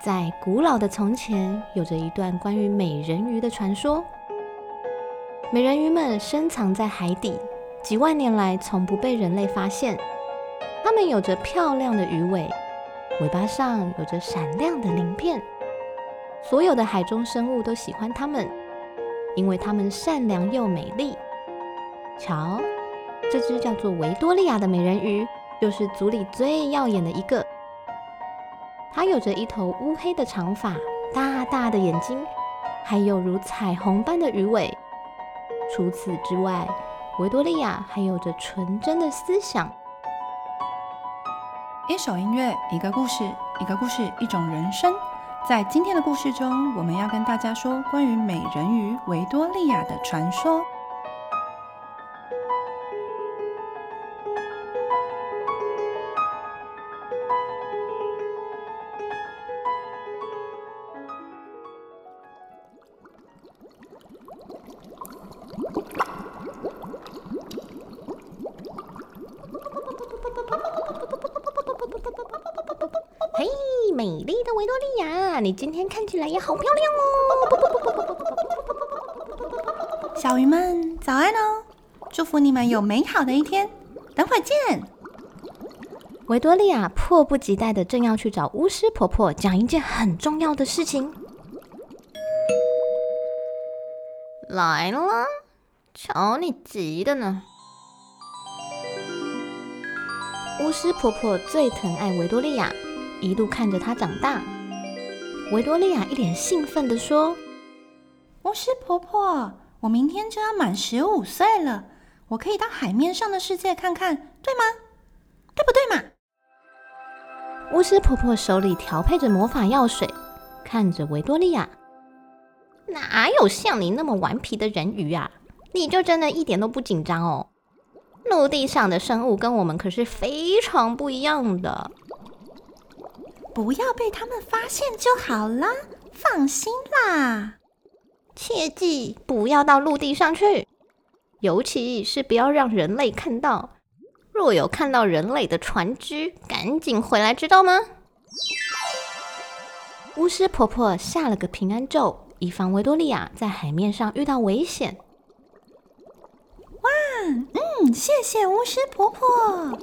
在古老的从前，有着一段关于美人鱼的传说。美人鱼们深藏在海底，几万年来从不被人类发现。它们有着漂亮的鱼尾，尾巴上有着闪亮的鳞片。所有的海中生物都喜欢它们，因为它们善良又美丽。瞧，这只叫做维多利亚的美人鱼，就是组里最耀眼的一个。她有着一头乌黑的长发，大大的眼睛，还有如彩虹般的鱼尾。除此之外，维多利亚还有着纯真的思想。一首音乐，一个故事，一个故事，一种人生。在今天的故事中，我们要跟大家说关于美人鱼维多利亚的传说。维多利亚，你今天看起来也好漂亮哦！小鱼们，早安哦！祝福你们有美好的一天。等会见。维多利亚迫不及待的正要去找巫师婆婆讲一件很重要的事情。来了，瞧你急的呢！巫师婆婆最疼爱维多利亚。一路看着他长大，维多利亚一脸兴奋地说：“巫师婆婆，我明天就要满十五岁了，我可以到海面上的世界看看，对吗？对不对嘛？”巫师婆婆手里调配着魔法药水，看着维多利亚：“哪有像你那么顽皮的人鱼啊？你就真的一点都不紧张哦？陆地上的生物跟我们可是非常不一样的。”不要被他们发现就好了，放心啦。切记不要到陆地上去，尤其是不要让人类看到。若有看到人类的船只，赶紧回来，知道吗？巫师婆婆下了个平安咒，以防维多利亚在海面上遇到危险。哇，嗯，谢谢巫师婆婆。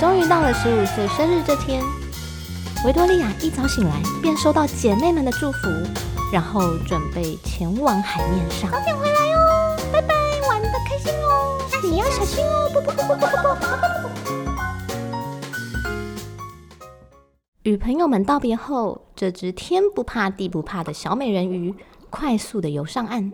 终于到了十五岁生日这天，维多利亚一早醒来便收到姐妹们的祝福，然后准备前往海面上。早点回来哦，拜拜，玩的开心哦，你要小心哦，不不不不不不。与朋友们道别后，这只天不怕地不怕的小美人鱼快速的游上岸。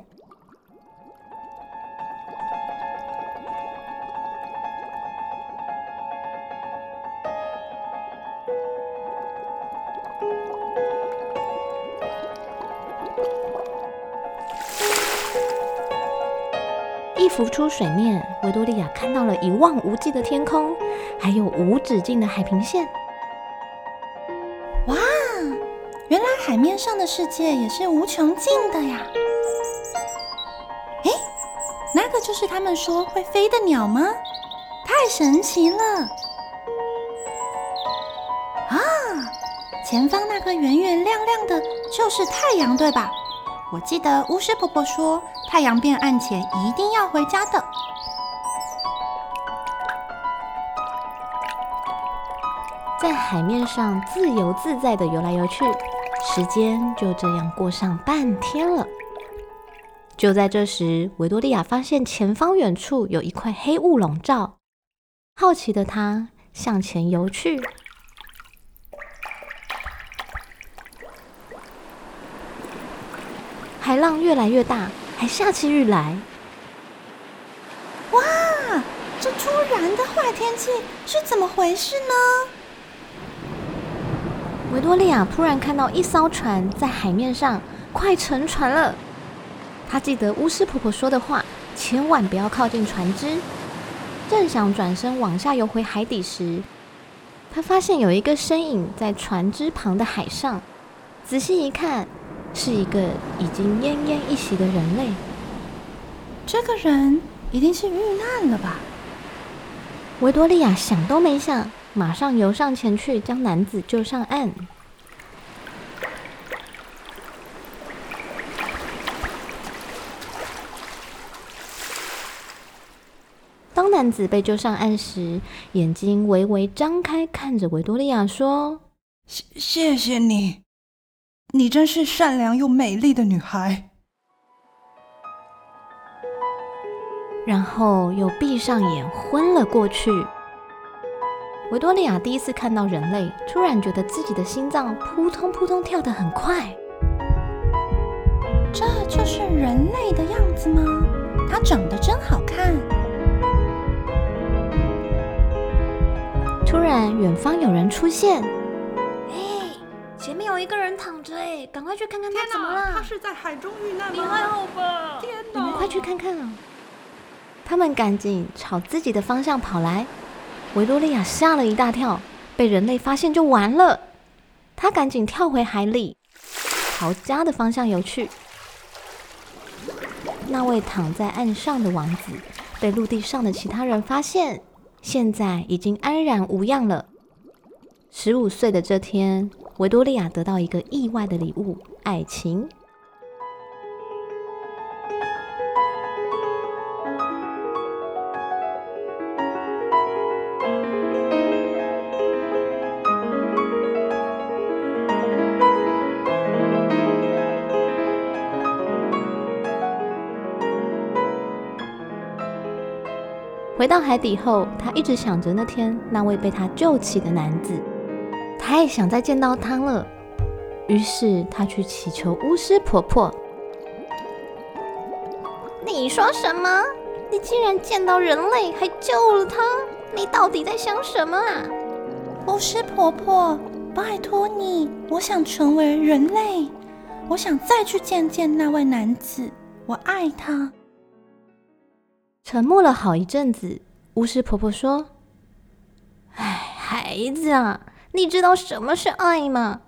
浮出水面，维多利亚看到了一望无际的天空，还有无止境的海平线。哇，原来海面上的世界也是无穷尽的呀！哎，那个就是他们说会飞的鸟吗？太神奇了！啊，前方那个圆圆亮亮的，就是太阳，对吧？我记得巫师婆婆说，太阳变暗前一定要回家的。在海面上自由自在的游来游去，时间就这样过上半天了。就在这时，维多利亚发现前方远处有一块黑雾笼罩，好奇的她向前游去。海浪越来越大，还下起雨来。哇，这突然的坏天气是怎么回事呢？维多利亚突然看到一艘船在海面上，快沉船了。她记得巫师婆婆说的话，千万不要靠近船只。正想转身往下游回海底时，她发现有一个身影在船只旁的海上。仔细一看。是一个已经奄奄一息的人类。这个人一定是遇难了吧？维多利亚想都没想，马上游上前去，将男子救上岸。当男子被救上岸时，眼睛微微张开，看着维多利亚说：“谢谢谢你，你真是善良又美丽的女孩。”然后又闭上眼昏了过去。维多利亚第一次看到人类，突然觉得自己的心脏扑通扑通跳得很快。这就是人类的样子吗？它长得真好看。突然，远方有人出现。哎，前面有一个人躺着，哎，赶快去看看他怎么了。他是在海中遇难吗？你还好吧？天哪！你们快去看看啊！他们赶紧朝自己的方向跑来，维多利亚吓了一大跳，被人类发现就完了。他赶紧跳回海里，朝家的方向游去。那位躺在岸上的王子被陆地上的其他人发现，现在已经安然无恙了。十五岁的这天，维多利亚得到一个意外的礼物——爱情。回到海底后，他一直想着那天那位被他救起的男子，太想再见到他了。于是他去祈求巫师婆婆。你说什么？你竟然见到人类还救了他？你到底在想什么啊？巫师婆婆，拜托你，我想成为人类，我想再去见见那位男子，我爱他。沉默了好一阵子，巫师婆婆说：“哎，孩子啊，你知道什么是爱吗？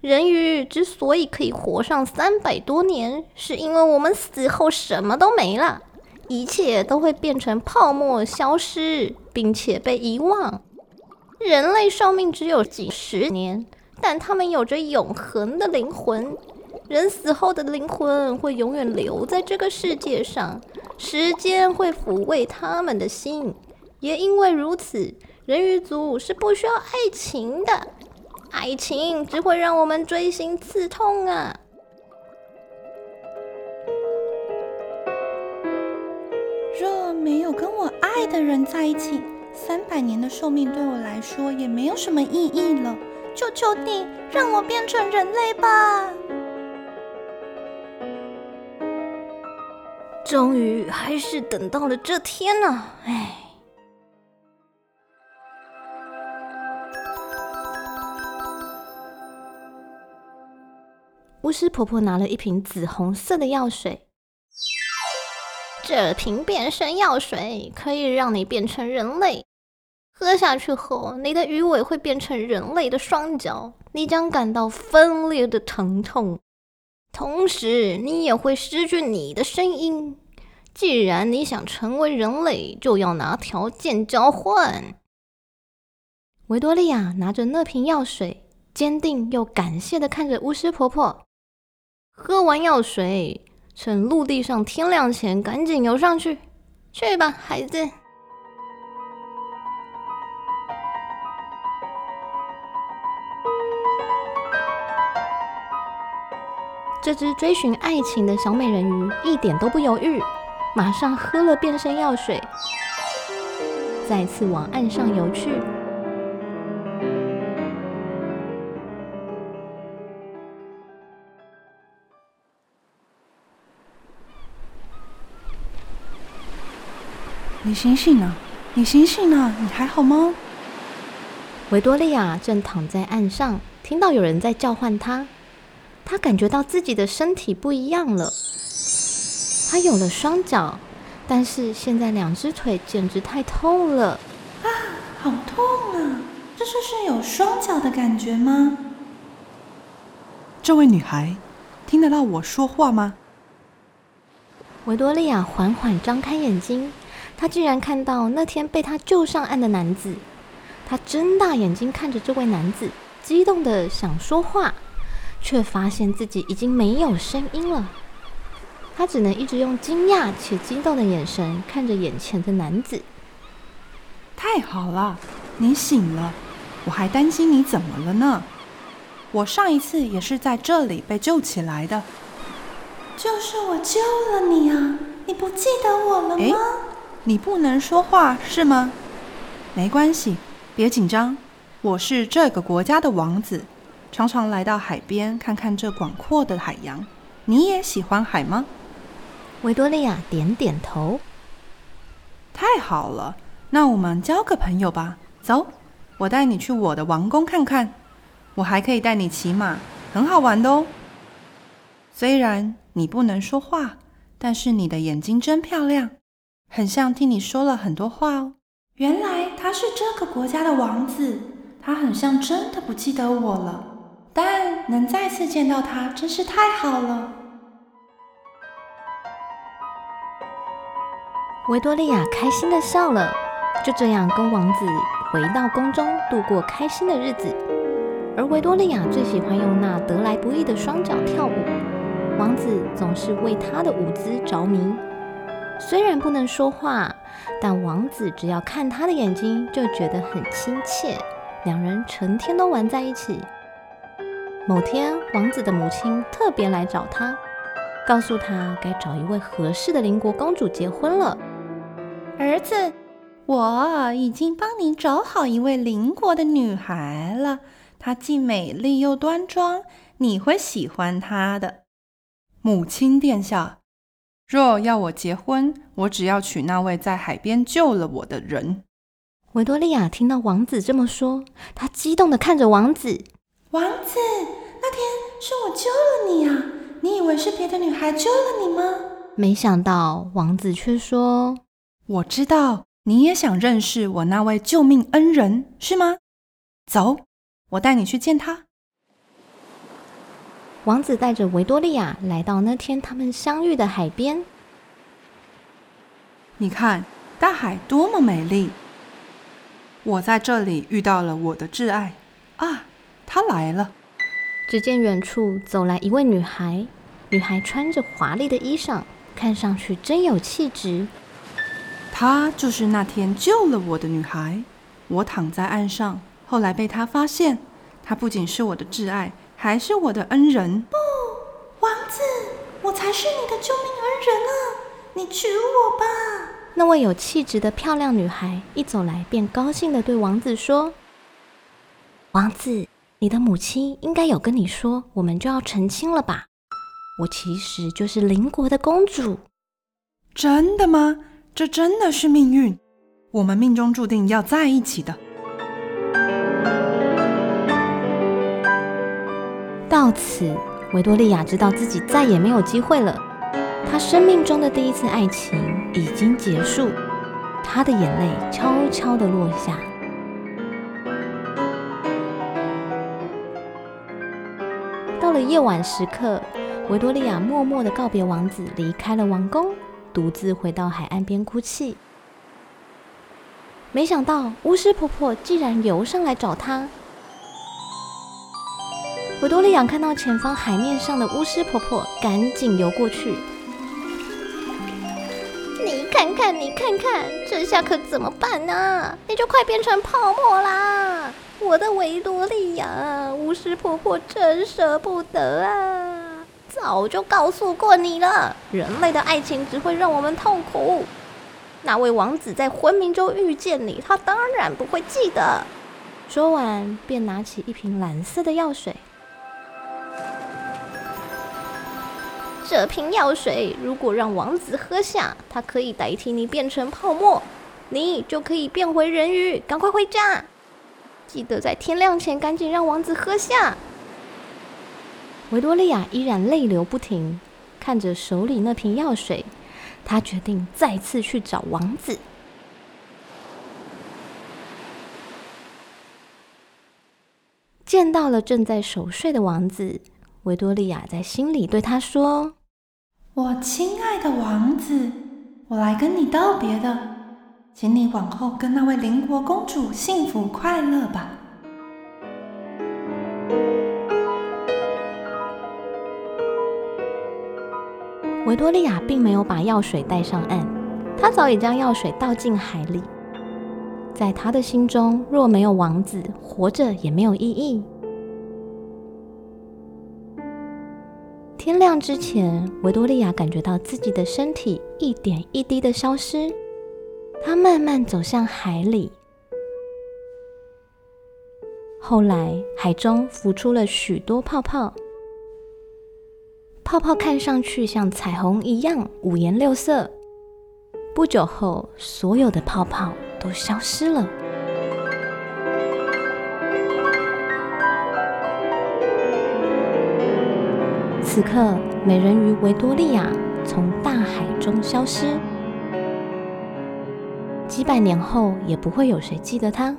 人鱼之所以可以活上三百多年，是因为我们死后什么都没了，一切都会变成泡沫消失，并且被遗忘。人类寿命只有几十年，但他们有着永恒的灵魂。人死后的灵魂会永远留在这个世界上。”时间会抚慰他们的心，也因为如此，人鱼族是不需要爱情的。爱情只会让我们锥心刺痛啊！若没有跟我爱的人在一起，三百年的寿命对我来说也没有什么意义了。求求你，让我变成人类吧！终于还是等到了这天呢，唉。巫师婆婆拿了一瓶紫红色的药水，这瓶变身药水可以让你变成人类。喝下去后，你的鱼尾会变成人类的双脚，你将感到分裂的疼痛。同时，你也会失去你的声音。既然你想成为人类，就要拿条件交换。维多利亚拿着那瓶药水，坚定又感谢的看着巫师婆婆。喝完药水，趁陆地上天亮前，赶紧游上去。去吧，孩子。这只追寻爱情的小美人鱼一点都不犹豫，马上喝了变身药水，再次往岸上游去。醒醒啊！你醒醒啊！你还好吗？维多利亚正躺在岸上，听到有人在叫唤她。他感觉到自己的身体不一样了，他有了双脚，但是现在两只腿简直太痛了啊！好痛啊！这就是有双脚的感觉吗？这位女孩听得到我说话吗？维多利亚缓缓张开眼睛，她竟然看到那天被他救上岸的男子。他睁大眼睛看着这位男子，激动的想说话，却发现自己已经没有声音了。他只能一直用惊讶且激动的眼神看着眼前的男子。太好了，你醒了，我还担心你怎么了呢。我上一次也是在这里被救起来的。就是我救了你啊！你不记得我了吗？你不能说话是吗？没关系，别紧张。我是这个国家的王子，常常来到海边看看这广阔的海洋。你也喜欢海吗？维多利亚点点头。太好了，那我们交个朋友吧。走，我带你去我的王宫看看。我还可以带你骑马，很好玩的哦。虽然。你不能说话，但是你的眼睛真漂亮，很像听你说了很多话哦。原来他是这个国家的王子，他很像真的不记得我了。但能再次见到他真是太好了。维多利亚开心的笑了，就这样跟王子回到宫中度过开心的日子。而维多利亚最喜欢用那得来不易的双脚跳舞。王子总是为她的舞姿着迷，虽然不能说话，但王子只要看她的眼睛就觉得很亲切。两人成天都玩在一起。某天，王子的母亲特别来找他，告诉他该找一位合适的邻国公主结婚了。儿子，我已经帮你找好一位邻国的女孩了，她既美丽又端庄，你会喜欢她的。母亲殿下，若要我结婚，我只要娶那位在海边救了我的人。维多利亚听到王子这么说，她激动的看着王子。王子，那天是我救了你啊！你以为是别的女孩救了你吗？没想到王子却说：“我知道你也想认识我那位救命恩人，是吗？走，我带你去见他。”王子带着维多利亚来到那天他们相遇的海边。你看，大海多么美丽！我在这里遇到了我的挚爱啊，他来了。只见远处走来一位女孩，女孩穿着华丽的衣裳，看上去真有气质。她就是那天救了我的女孩。我躺在岸上，后来被她发现。她不仅是我的挚爱。还是我的恩人？不，王子，我才是你的救命恩人啊！你娶我吧。那位有气质的漂亮女孩一走来，便高兴的对王子说：“王子，你的母亲应该有跟你说，我们就要成亲了吧？我其实就是邻国的公主。”真的吗？这真的是命运，我们命中注定要在一起的。到此，维多利亚知道自己再也没有机会了。她生命中的第一次爱情已经结束，她的眼泪悄悄地落下。到了夜晚时刻，维多利亚默默地告别王子，离开了王宫，独自回到海岸边哭泣。没想到巫师婆婆竟然游上来找她。维多利亚看到前方海面上的巫师婆婆，赶紧游过去。你看看，你看看，这下可怎么办呢？你就快变成泡沫啦！我的维多利亚，巫师婆婆真舍不得啊！早就告诉过你了，人类的爱情只会让我们痛苦。那位王子在昏迷中遇见你，他当然不会记得。说完，便拿起一瓶蓝色的药水。这瓶药水如果让王子喝下，它可以代替你变成泡沫，你就可以变回人鱼。赶快回家，记得在天亮前赶紧让王子喝下。维多利亚依然泪流不停，看着手里那瓶药水，她决定再次去找王子。见到了正在熟睡的王子。维多利亚在心里对他说：“我亲爱的王子，我来跟你道别的，请你往后跟那位邻国公主幸福快乐吧。”维多利亚并没有把药水带上岸，她早已将药水倒进海里。在她的心中，若没有王子，活着也没有意义。天亮之前，维多利亚感觉到自己的身体一点一滴的消失。她慢慢走向海里，后来海中浮出了许多泡泡。泡泡看上去像彩虹一样五颜六色。不久后，所有的泡泡都消失了。此刻，美人鱼维多利亚从大海中消失，几百年后也不会有谁记得她。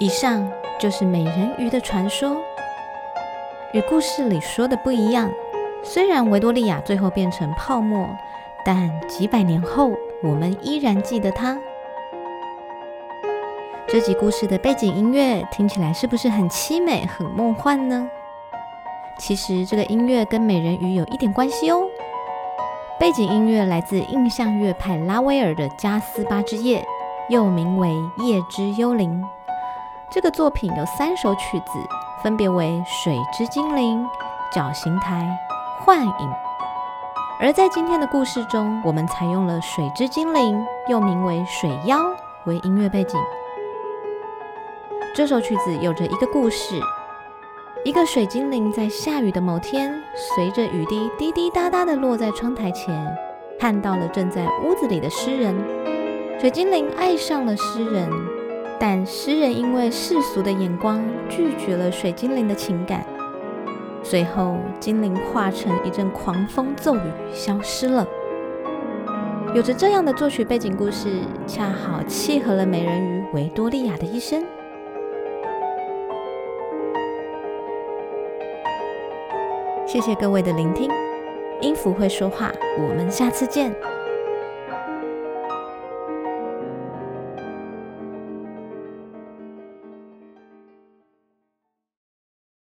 以上就是美人鱼的传说，与故事里说的不一样。虽然维多利亚最后变成泡沫，但几百年后，我们依然记得她。这集故事的背景音乐听起来是不是很凄美、很梦幻呢？其实这个音乐跟美人鱼有一点关系哦。背景音乐来自印象乐派拉威尔的《加斯巴之夜》，又名为《夜之幽灵》。这个作品有三首曲子，分别为《水之精灵》、《绞刑台》、《幻影》。而在今天的故事中，我们采用了《水之精灵》，又名为《水妖》为音乐背景。这首曲子有着一个故事：一个水精灵在下雨的某天，随着雨滴滴滴答答的落在窗台前，看到了正在屋子里的诗人。水精灵爱上了诗人。但诗人因为世俗的眼光拒绝了水精灵的情感，最后精灵化成一阵狂风骤雨消失了。有着这样的作曲背景故事，恰好契合了美人鱼维多利亚的一生。谢谢各位的聆听，音符会说话，我们下次见。